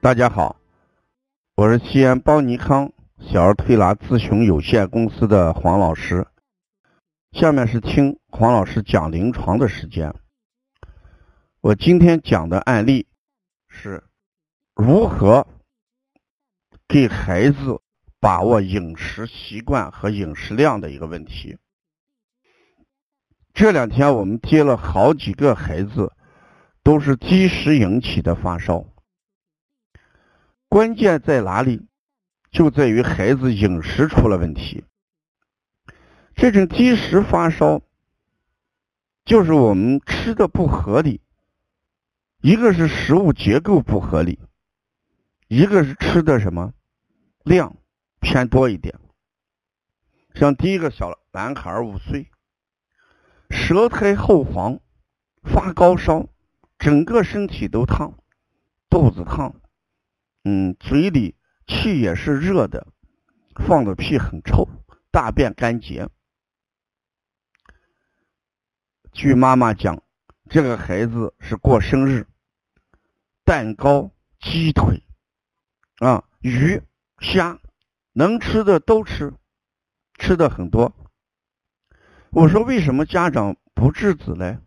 大家好，我是西安邦尼康小儿推拿咨询有限公司的黄老师。下面是听黄老师讲临床的时间。我今天讲的案例是如何给孩子把握饮食习惯和饮食量的一个问题。这两天我们接了好几个孩子，都是积食引起的发烧。关键在哪里？就在于孩子饮食出了问题。这种积食发烧，就是我们吃的不合理。一个是食物结构不合理，一个是吃的什么量偏多一点。像第一个小男孩五岁，舌苔厚黄，发高烧，整个身体都烫，肚子烫。嗯，嘴里气也是热的，放的屁很臭，大便干结。据妈妈讲，这个孩子是过生日，蛋糕、鸡腿啊、鱼、虾，能吃的都吃，吃的很多。我说为什么家长不制止呢？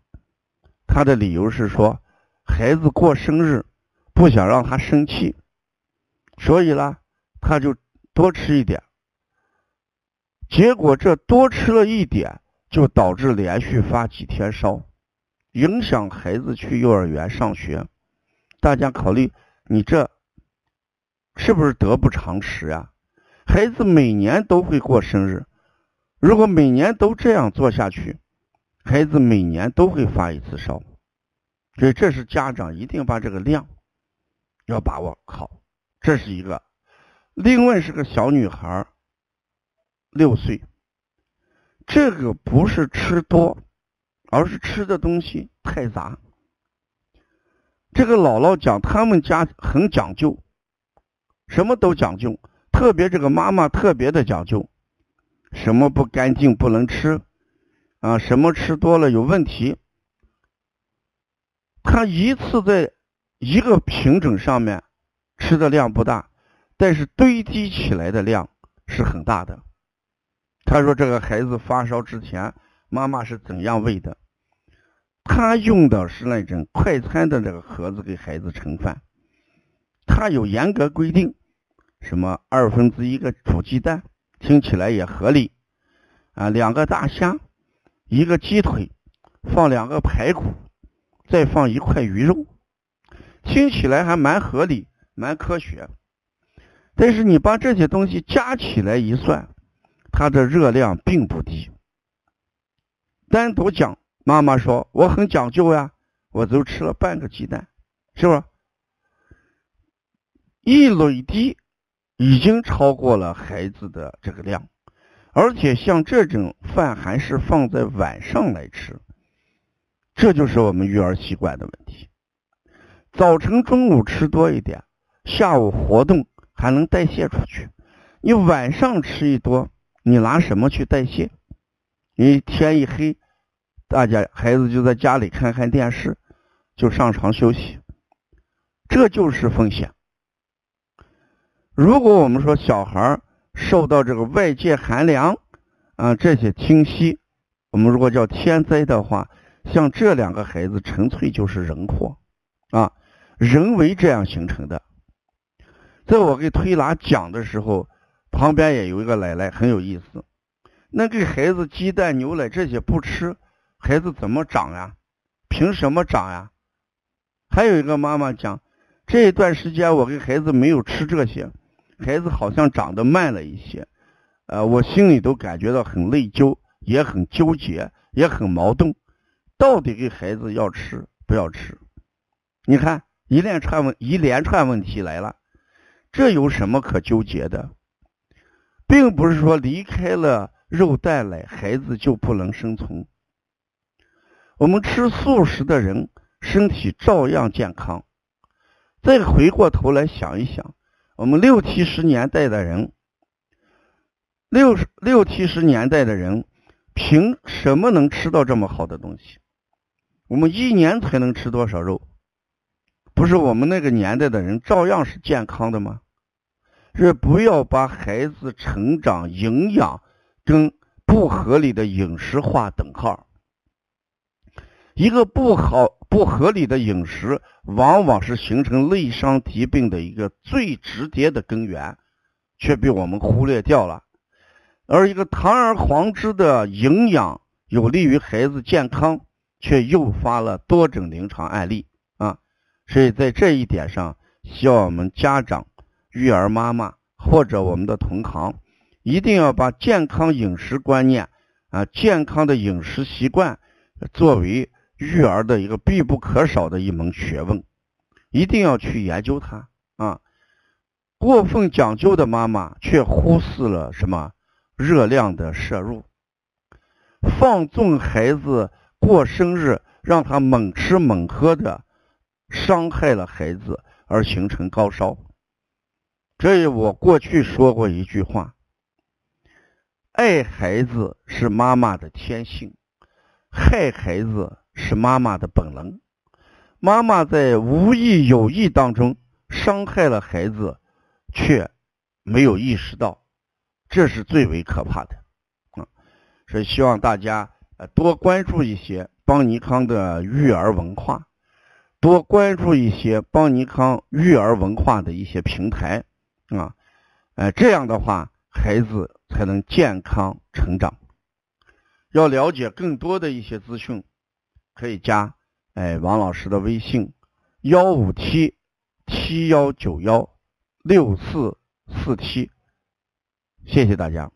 他的理由是说，孩子过生日，不想让他生气。所以呢，他就多吃一点，结果这多吃了一点，就导致连续发几天烧，影响孩子去幼儿园上学。大家考虑，你这是不是得不偿失啊？孩子每年都会过生日，如果每年都这样做下去，孩子每年都会发一次烧。所以，这是家长一定把这个量要把握好。这是一个，另外是个小女孩，六岁。这个不是吃多，而是吃的东西太杂。这个姥姥讲，他们家很讲究，什么都讲究，特别这个妈妈特别的讲究，什么不干净不能吃，啊，什么吃多了有问题。他一次在一个品种上面。吃的量不大，但是堆积起来的量是很大的。他说：“这个孩子发烧之前，妈妈是怎样喂的？他用的是那种快餐的这个盒子给孩子盛饭。他有严格规定，什么二分之一个煮鸡蛋，听起来也合理啊。两个大虾，一个鸡腿，放两个排骨，再放一块鱼肉，听起来还蛮合理。”蛮科学，但是你把这些东西加起来一算，它的热量并不低。单独讲，妈妈说我很讲究呀，我都吃了半个鸡蛋，是不是？一累积已经超过了孩子的这个量，而且像这种饭还是放在晚上来吃，这就是我们育儿习惯的问题。早晨、中午吃多一点。下午活动还能代谢出去，你晚上吃一多，你拿什么去代谢？你天一黑，大家孩子就在家里看看电视，就上床休息，这就是风险。如果我们说小孩受到这个外界寒凉啊这些侵袭，我们如果叫天灾的话，像这两个孩子纯粹就是人祸啊，人为这样形成的。在我给推拿讲的时候，旁边也有一个奶奶，很有意思。那给孩子鸡蛋、牛奶这些不吃，孩子怎么长呀？凭什么长呀？还有一个妈妈讲，这一段时间我给孩子没有吃这些，孩子好像长得慢了一些。呃，我心里都感觉到很内疚，也很纠结，也很矛盾。到底给孩子要吃不要吃？你看一连串问一连串问题来了。这有什么可纠结的？并不是说离开了肉蛋奶，孩子就不能生存。我们吃素食的人，身体照样健康。再回过头来想一想，我们六七十年代的人，六十六七十年代的人，凭什么能吃到这么好的东西？我们一年才能吃多少肉？不是我们那个年代的人照样是健康的吗？是不要把孩子成长营养跟不合理的饮食划等号。一个不好不合理的饮食，往往是形成内伤疾病的一个最直接的根源，却被我们忽略掉了。而一个堂而皇之的营养有利于孩子健康，却诱发了多种临床案例啊！所以在这一点上，希望我们家长、育儿妈妈或者我们的同行，一定要把健康饮食观念啊、健康的饮食习惯作为。育儿的一个必不可少的一门学问，一定要去研究它啊！过分讲究的妈妈却忽视了什么热量的摄入，放纵孩子过生日，让他猛吃猛喝的，伤害了孩子而形成高烧。这我过去说过一句话：爱孩子是妈妈的天性，害孩子。是妈妈的本能，妈妈在无意有意当中伤害了孩子，却没有意识到，这是最为可怕的啊！所以希望大家呃多关注一些邦尼康的育儿文化，多关注一些邦尼康育儿文化的一些平台啊，呃这样的话孩子才能健康成长。要了解更多的一些资讯。可以加哎王老师的微信幺五七七幺九幺六四四七，谢谢大家。